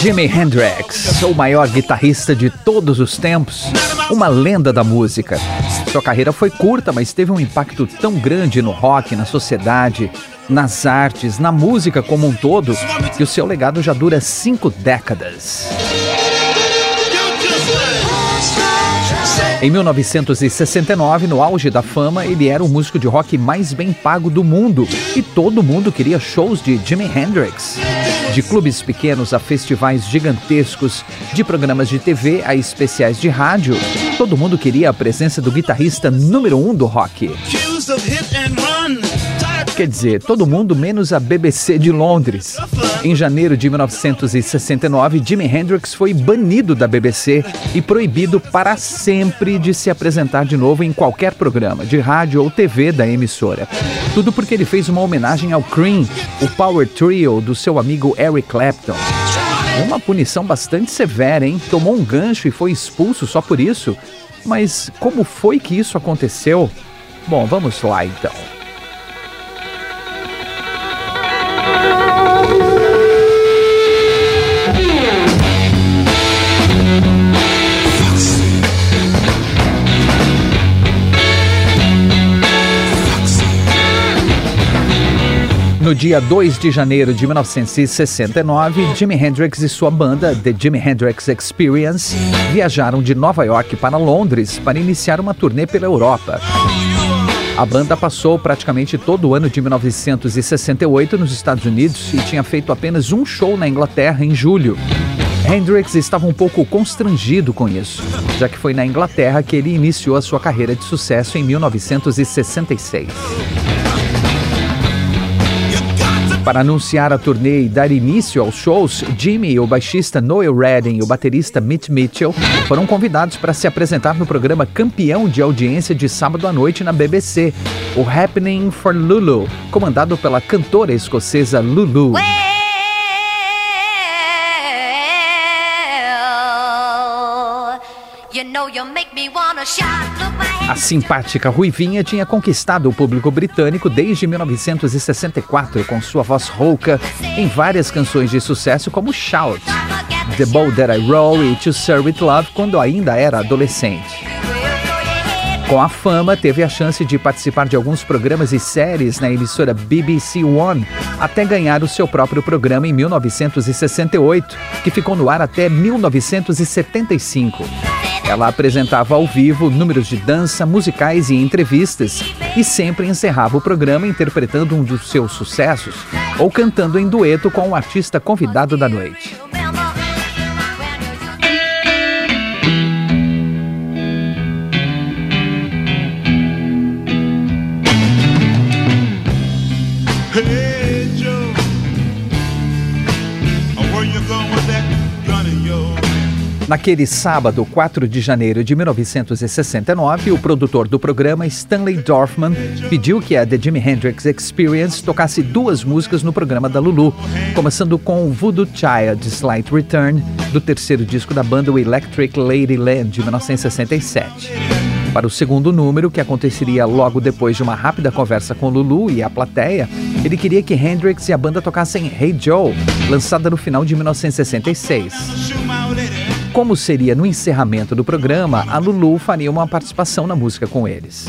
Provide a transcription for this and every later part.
Jimi Hendrix, o maior guitarrista de todos os tempos, uma lenda da música. Sua carreira foi curta, mas teve um impacto tão grande no rock, na sociedade, nas artes, na música como um todo, que o seu legado já dura cinco décadas. Em 1969, no auge da fama, ele era o músico de rock mais bem pago do mundo e todo mundo queria shows de Jimi Hendrix. De clubes pequenos a festivais gigantescos, de programas de TV a especiais de rádio, todo mundo queria a presença do guitarrista número um do rock. Quer dizer, todo mundo menos a BBC de Londres. Em janeiro de 1969, Jimi Hendrix foi banido da BBC e proibido para sempre de se apresentar de novo em qualquer programa, de rádio ou TV da emissora. Tudo porque ele fez uma homenagem ao Cream, o power trio do seu amigo Eric Clapton. Uma punição bastante severa, hein? Tomou um gancho e foi expulso só por isso. Mas como foi que isso aconteceu? Bom, vamos lá então. No dia 2 de janeiro de 1969, Jimi Hendrix e sua banda, The Jimi Hendrix Experience, viajaram de Nova York para Londres para iniciar uma turnê pela Europa. A banda passou praticamente todo o ano de 1968 nos Estados Unidos e tinha feito apenas um show na Inglaterra em julho. Hendrix estava um pouco constrangido com isso, já que foi na Inglaterra que ele iniciou a sua carreira de sucesso em 1966. Para anunciar a turnê e dar início aos shows, Jimmy, o baixista Noel Redding e o baterista Mitch Mitchell foram convidados para se apresentar no programa campeão de audiência de sábado à noite na BBC, o Happening for Lulu, comandado pela cantora escocesa Lulu. A simpática Ruivinha tinha conquistado o público britânico desde 1964 com sua voz rouca em várias canções de sucesso como Shout, The Boat That I Roll e To Serve With Love quando ainda era adolescente. Com a fama, teve a chance de participar de alguns programas e séries na emissora BBC One, até ganhar o seu próprio programa em 1968, que ficou no ar até 1975. Ela apresentava ao vivo números de dança, musicais e entrevistas e sempre encerrava o programa interpretando um dos seus sucessos ou cantando em dueto com o artista convidado da noite. Naquele sábado, 4 de janeiro de 1969, o produtor do programa, Stanley Dorfman, pediu que a The Jimi Hendrix Experience tocasse duas músicas no programa da Lulu, começando com Voodoo Child Slight Return, do terceiro disco da banda o Electric Ladyland, de 1967. Para o segundo número, que aconteceria logo depois de uma rápida conversa com Lulu e a plateia, ele queria que Hendrix e a banda tocassem Hey Joe, lançada no final de 1966. Como seria no encerramento do programa, a Lulu faria uma participação na música com eles.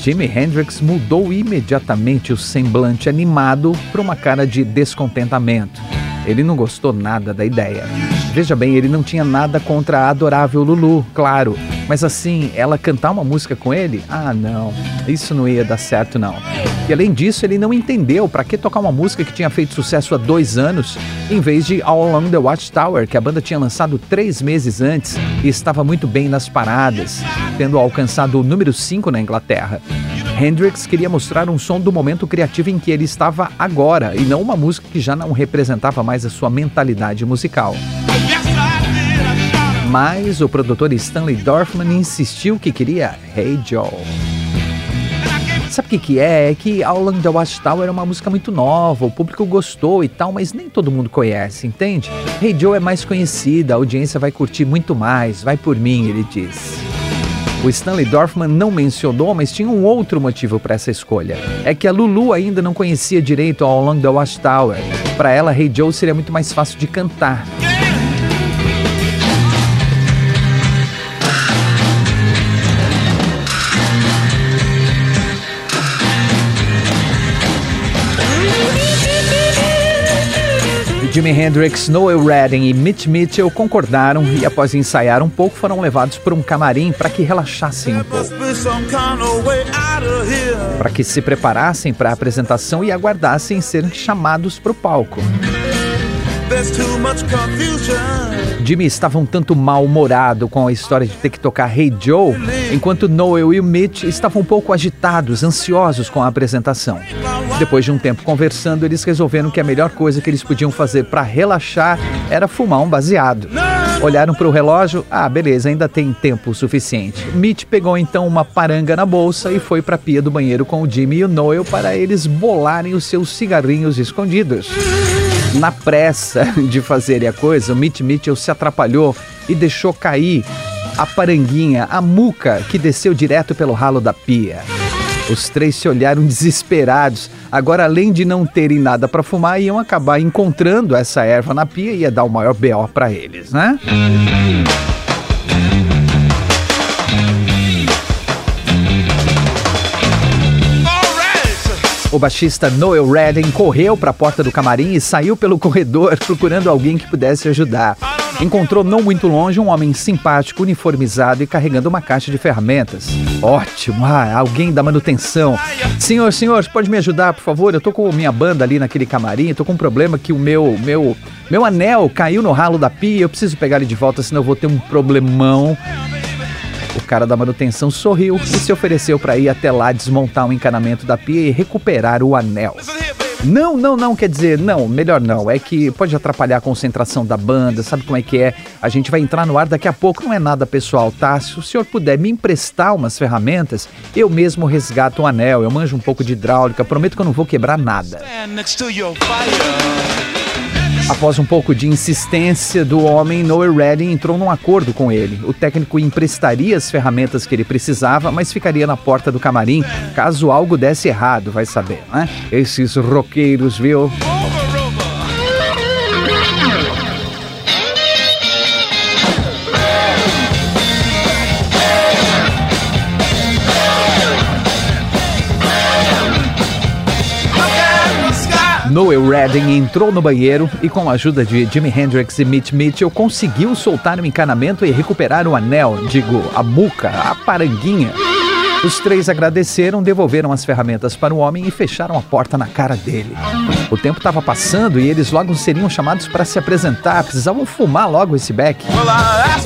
Jimi Hendrix mudou imediatamente o semblante animado para uma cara de descontentamento. Ele não gostou nada da ideia. Veja bem, ele não tinha nada contra a adorável Lulu, claro, Mas assim, ela cantar uma música com ele? Ah, não. Isso não ia dar certo, não. E além disso, ele não entendeu para que tocar uma música que tinha feito sucesso há dois anos, em vez de All Along the Watchtower, que a banda tinha lançado três meses antes e estava muito bem nas paradas, tendo alcançado o número 5 na Inglaterra. Hendrix queria mostrar um som do momento criativo em que ele estava agora e não uma música que já não representava mais a sua mentalidade musical. Mas o produtor Stanley Dorfman insistiu que queria Hey Joe. Sabe o que, que é? É que All Along the Watchtower é uma música muito nova, o público gostou e tal, mas nem todo mundo conhece, entende? Hey Joe é mais conhecida, a audiência vai curtir muito mais, vai por mim, ele disse. O Stanley Dorfman não mencionou, mas tinha um outro motivo para essa escolha. É que a Lulu ainda não conhecia direito All Along the Watchtower. Para ela, Hey Joe seria muito mais fácil de cantar. Jimi Hendrix, Noel Redding e Mitch Mitchell concordaram e, após ensaiar um pouco, foram levados para um camarim para que relaxassem um pouco. Para que se preparassem para a apresentação e aguardassem serem chamados para o palco. Jimmy estava um tanto mal-humorado com a história de ter que tocar Hey Joe, enquanto Noel e Mitch estavam um pouco agitados, ansiosos com a apresentação. Depois de um tempo conversando, eles resolveram que a melhor coisa que eles podiam fazer para relaxar era fumar um baseado. Olharam para o relógio, ah, beleza, ainda tem tempo suficiente. Mitch pegou então uma paranga na bolsa e foi para a pia do banheiro com o Jimmy e o Noel para eles bolarem os seus cigarrinhos escondidos. Na pressa de fazerem a coisa, o Mitch Mitchell se atrapalhou e deixou cair a paranguinha, a muca que desceu direto pelo ralo da pia. Os três se olharam desesperados. Agora, além de não terem nada para fumar, iam acabar encontrando essa erva na pia e ia dar o maior BO para eles, né? O baixista Noel Redding correu para a porta do camarim e saiu pelo corredor procurando alguém que pudesse ajudar. Encontrou não muito longe um homem simpático, uniformizado e carregando uma caixa de ferramentas. Ótimo, ah, alguém da manutenção. Senhor, senhor, pode me ajudar, por favor? Eu tô com minha banda ali naquele camarim, tô com um problema que o meu, meu, meu anel caiu no ralo da pia, eu preciso pegar ele de volta, senão eu vou ter um problemão. O cara da manutenção sorriu e se ofereceu para ir até lá desmontar o encanamento da pia e recuperar o anel. Não, não, não, quer dizer, não, melhor não. É que pode atrapalhar a concentração da banda, sabe como é que é? A gente vai entrar no ar daqui a pouco, não é nada pessoal, tá? Se o senhor puder me emprestar umas ferramentas, eu mesmo resgato o anel, eu manjo um pouco de hidráulica, prometo que eu não vou quebrar nada. Após um pouco de insistência do homem, Noah Redding entrou num acordo com ele. O técnico emprestaria as ferramentas que ele precisava, mas ficaria na porta do camarim caso algo desse errado, vai saber, né? Esses roqueiros, viu? Noel Redding entrou no banheiro e, com a ajuda de Jimi Hendrix e Mitch Mitchell, conseguiu soltar o encanamento e recuperar o anel, digo, a muca, a paranguinha. Os três agradeceram, devolveram as ferramentas para o homem e fecharam a porta na cara dele. O tempo estava passando e eles logo seriam chamados para se apresentar, precisavam fumar logo esse beck.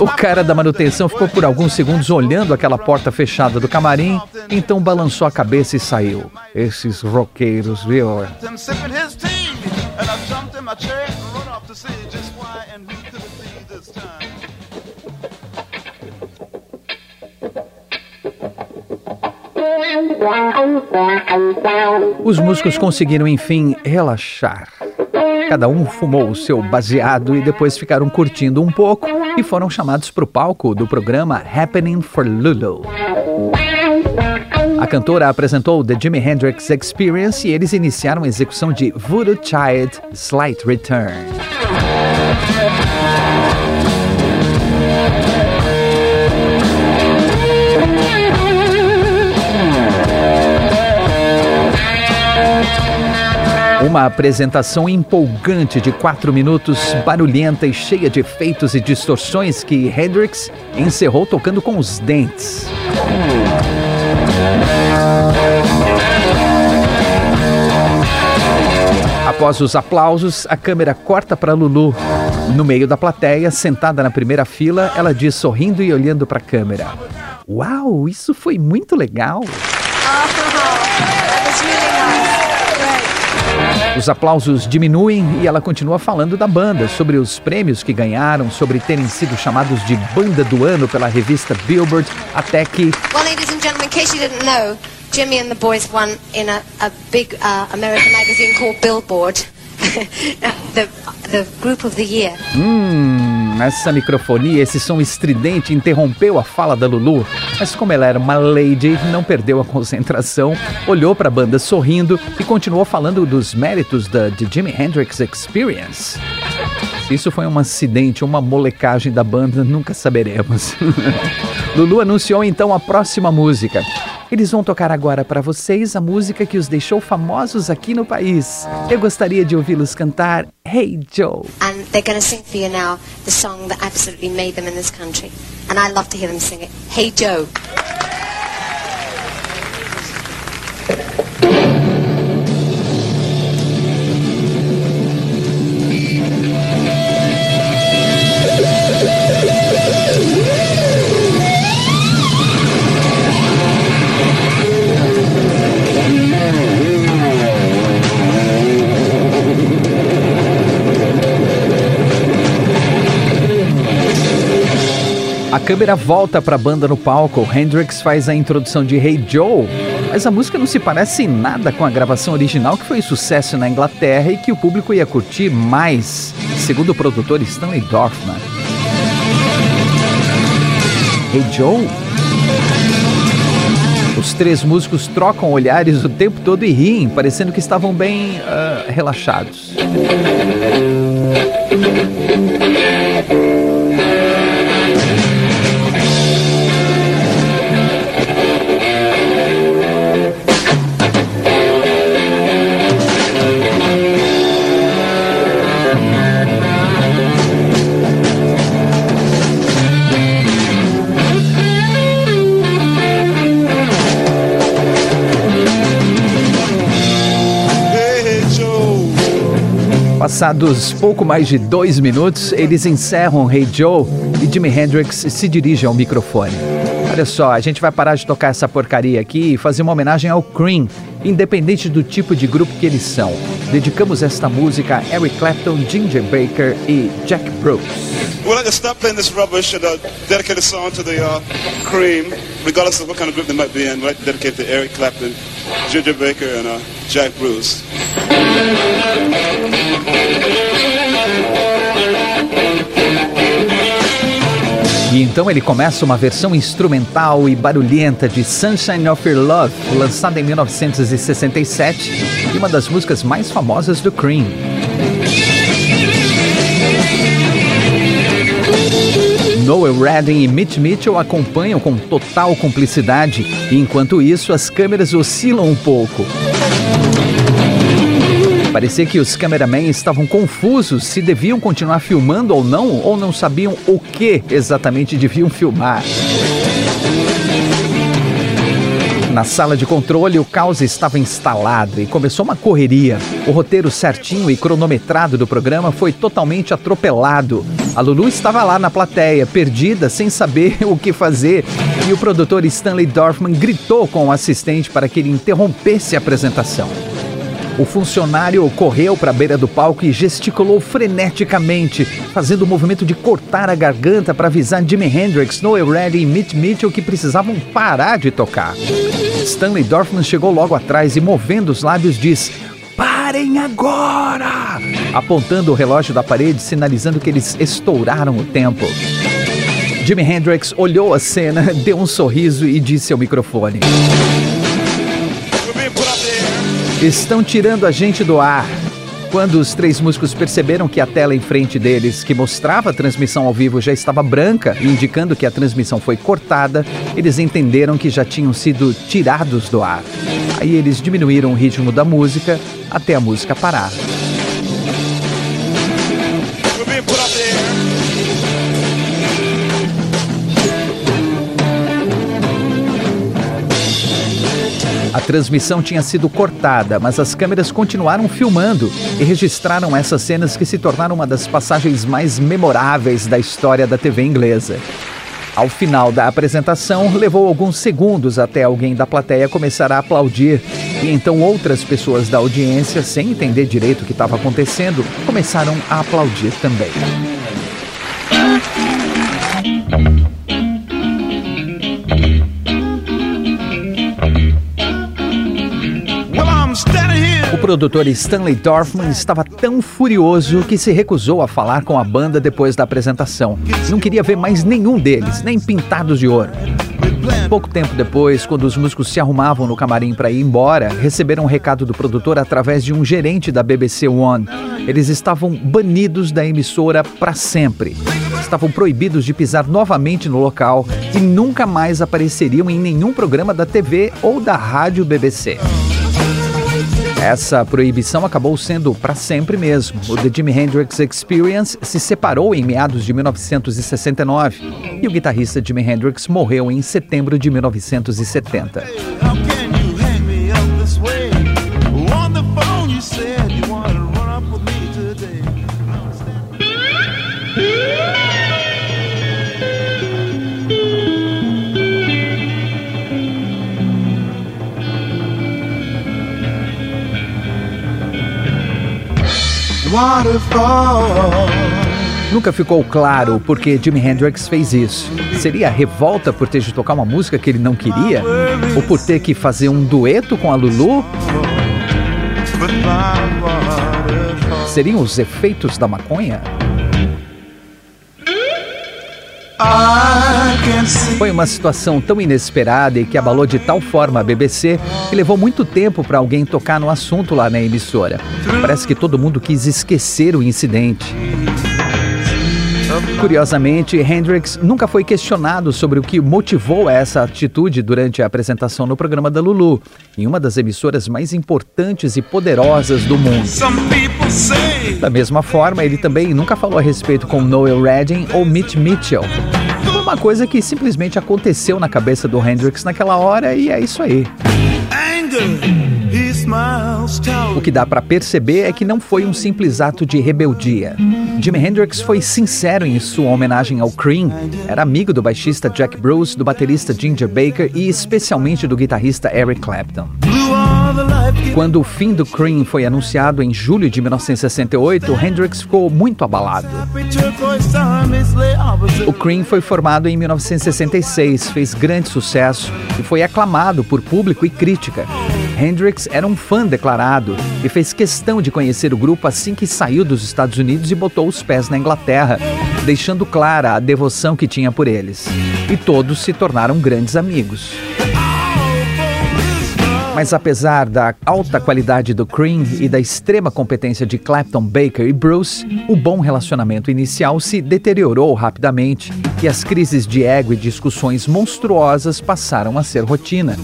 O cara da manutenção ficou por alguns segundos olhando aquela porta fechada do camarim, então balançou a cabeça e saiu. Esses roqueiros, viu? Os músicos conseguiram enfim relaxar. Cada um fumou o seu baseado e depois ficaram curtindo um pouco e foram chamados para o palco do programa Happening for Lulu. A cantora apresentou The Jimi Hendrix Experience e eles iniciaram a execução de Voodoo Child Slight Return. Uma apresentação empolgante de quatro minutos, barulhenta e cheia de efeitos e distorções que Hendrix encerrou tocando com os dentes. Após os aplausos, a câmera corta para Lulu. No meio da plateia, sentada na primeira fila, ela diz sorrindo e olhando para a câmera: Uau, isso foi muito legal! Os aplausos diminuem e ela continua falando da banda, sobre os prêmios que ganharam, sobre terem sido chamados de banda do ano pela revista Billboard, até que. Well, ladies and gentlemen, in case you didn't know, Jimmy and the boys won in a, a big uh, American magazine called Billboard, the, the group of the year. Hum, essa microfonia, esse som estridente interrompeu a fala da Lulu, mas como ela era uma lady, não perdeu a concentração, olhou para a banda sorrindo e continuou falando dos méritos da The Jimi Hendrix Experience. Isso foi um acidente, uma molecagem da banda, nunca saberemos. Lulu anunciou então a próxima música. Eles vão tocar agora para vocês a música que os deixou famosos aqui no país. Eu gostaria de ouvi-los cantar Hey Joe. And they're going to sing for you now the song that absolutely made them in this country. And I love to hear them sing it. Hey Joe. Câmera volta para a banda no palco. Hendrix faz a introdução de Hey Joe, mas a música não se parece em nada com a gravação original que foi sucesso na Inglaterra e que o público ia curtir mais, segundo o produtor Stanley Dorfman. Hey Joe? Os três músicos trocam olhares o tempo todo e riem, parecendo que estavam bem uh, relaxados. Passados pouco mais de dois minutos, eles encerram Hey Joe e Jimi Hendrix se dirige ao microfone. Olha só, a gente vai parar de tocar essa porcaria aqui e fazer uma homenagem ao Cream, independente do tipo de grupo que eles são. Dedicamos esta música a Eric Clapton, Ginger Baker e Jack. We'd like to stop playing this rubbish and uh, dedicate a song to the uh, Cream, regardless of what kind of group they might be in. We'd like to dedicate to Eric Clapton, Ginger Baker, and uh, Jack Bruce. E então ele começa uma versão instrumental e barulhenta de Sunshine of Your Love, lançada em 1967 e uma das músicas mais famosas do Cream. Noel Redding e Mitch Mitchell acompanham com total cumplicidade, enquanto isso as câmeras oscilam um pouco. Parecia que os cameramen estavam confusos se deviam continuar filmando ou não, ou não sabiam o que exatamente deviam filmar. Na sala de controle, o caos estava instalado e começou uma correria. O roteiro certinho e cronometrado do programa foi totalmente atropelado. A Lulu estava lá na plateia, perdida, sem saber o que fazer, e o produtor Stanley Dorfman gritou com o assistente para que ele interrompesse a apresentação. O funcionário correu para a beira do palco e gesticulou freneticamente, fazendo o movimento de cortar a garganta para avisar Jimi Hendrix, Noel Redding e Mitch Mitchell que precisavam parar de tocar. Stanley Dorfman chegou logo atrás e, movendo os lábios, diz: Parem agora! Apontando o relógio da parede, sinalizando que eles estouraram o tempo. Jimi Hendrix olhou a cena, deu um sorriso e disse ao microfone: Estão tirando a gente do ar. Quando os três músicos perceberam que a tela em frente deles, que mostrava a transmissão ao vivo, já estava branca, indicando que a transmissão foi cortada, eles entenderam que já tinham sido tirados do ar. Aí eles diminuíram o ritmo da música até a música parar. A transmissão tinha sido cortada, mas as câmeras continuaram filmando e registraram essas cenas que se tornaram uma das passagens mais memoráveis da história da TV inglesa. Ao final da apresentação, levou alguns segundos até alguém da plateia começar a aplaudir, e então outras pessoas da audiência, sem entender direito o que estava acontecendo, começaram a aplaudir também. Produtor Stanley Dorfman estava tão furioso que se recusou a falar com a banda depois da apresentação. Não queria ver mais nenhum deles, nem pintados de ouro. Pouco tempo depois, quando os músicos se arrumavam no camarim para ir embora, receberam um recado do produtor através de um gerente da BBC One. Eles estavam banidos da emissora para sempre. Estavam proibidos de pisar novamente no local e nunca mais apareceriam em nenhum programa da TV ou da rádio BBC. Essa proibição acabou sendo para sempre mesmo. O The Jimi Hendrix Experience se separou em meados de 1969 e o guitarrista Jimi Hendrix morreu em setembro de 1970. Nunca ficou claro por que Jimi Hendrix fez isso. Seria revolta por ter de tocar uma música que ele não queria? Ou por ter que fazer um dueto com a Lulu? Seriam os efeitos da maconha? Foi uma situação tão inesperada e que abalou de tal forma a BBC que levou muito tempo para alguém tocar no assunto lá na emissora. Parece que todo mundo quis esquecer o incidente. Curiosamente, Hendrix nunca foi questionado sobre o que motivou essa atitude durante a apresentação no programa da Lulu, em uma das emissoras mais importantes e poderosas do mundo. Da mesma forma, ele também nunca falou a respeito com Noel Redding ou Mitch Mitchell. Foi uma coisa que simplesmente aconteceu na cabeça do Hendrix naquela hora e é isso aí. O que dá para perceber é que não foi um simples ato de rebeldia. Jimi Hendrix foi sincero em sua homenagem ao Cream. Era amigo do baixista Jack Bruce, do baterista Ginger Baker e especialmente do guitarrista Eric Clapton. Quando o fim do Cream foi anunciado em julho de 1968, Hendrix ficou muito abalado. O Cream foi formado em 1966, fez grande sucesso e foi aclamado por público e crítica. Hendrix era um fã declarado e fez questão de conhecer o grupo assim que saiu dos Estados Unidos e botou os pés na Inglaterra, deixando clara a devoção que tinha por eles. E todos se tornaram grandes amigos. Mas apesar da alta qualidade do Cream e da extrema competência de Clapton, Baker e Bruce, o bom relacionamento inicial se deteriorou rapidamente e as crises de ego e discussões monstruosas passaram a ser rotina.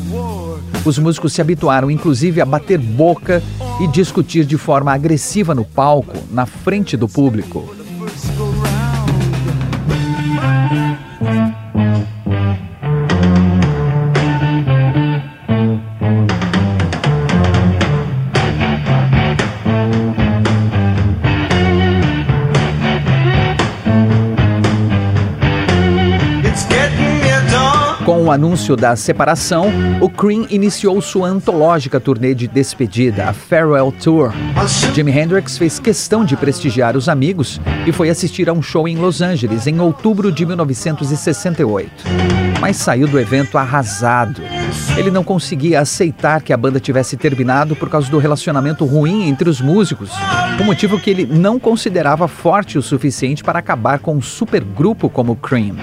Os músicos se habituaram inclusive a bater boca e discutir de forma agressiva no palco, na frente do público. Anúncio da separação, o Cream iniciou sua antológica turnê de despedida, a Farewell Tour. Jimi Hendrix fez questão de prestigiar os amigos e foi assistir a um show em Los Angeles em outubro de 1968. Mas saiu do evento arrasado. Ele não conseguia aceitar que a banda tivesse terminado por causa do relacionamento ruim entre os músicos, um motivo que ele não considerava forte o suficiente para acabar com um supergrupo como o Cream.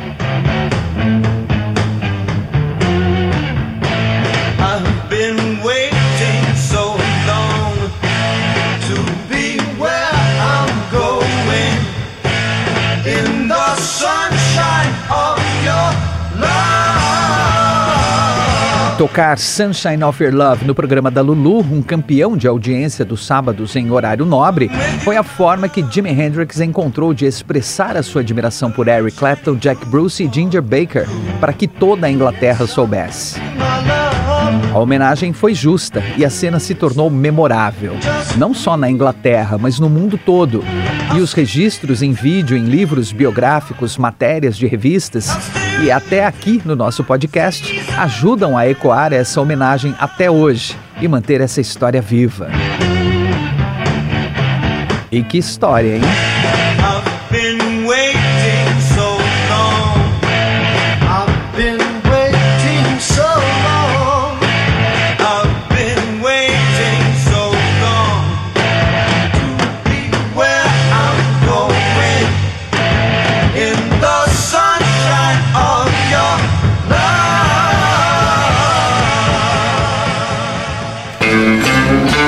Tocar Sunshine of Your Love no programa da Lulu, um campeão de audiência dos sábados em horário nobre, foi a forma que Jimi Hendrix encontrou de expressar a sua admiração por Eric Clapton, Jack Bruce e Ginger Baker para que toda a Inglaterra soubesse. A homenagem foi justa e a cena se tornou memorável, não só na Inglaterra, mas no mundo todo. E os registros em vídeo, em livros biográficos, matérias de revistas e até aqui no nosso podcast ajudam a ecoar essa homenagem até hoje e manter essa história viva. E que história, hein?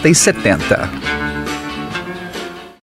60 e 70.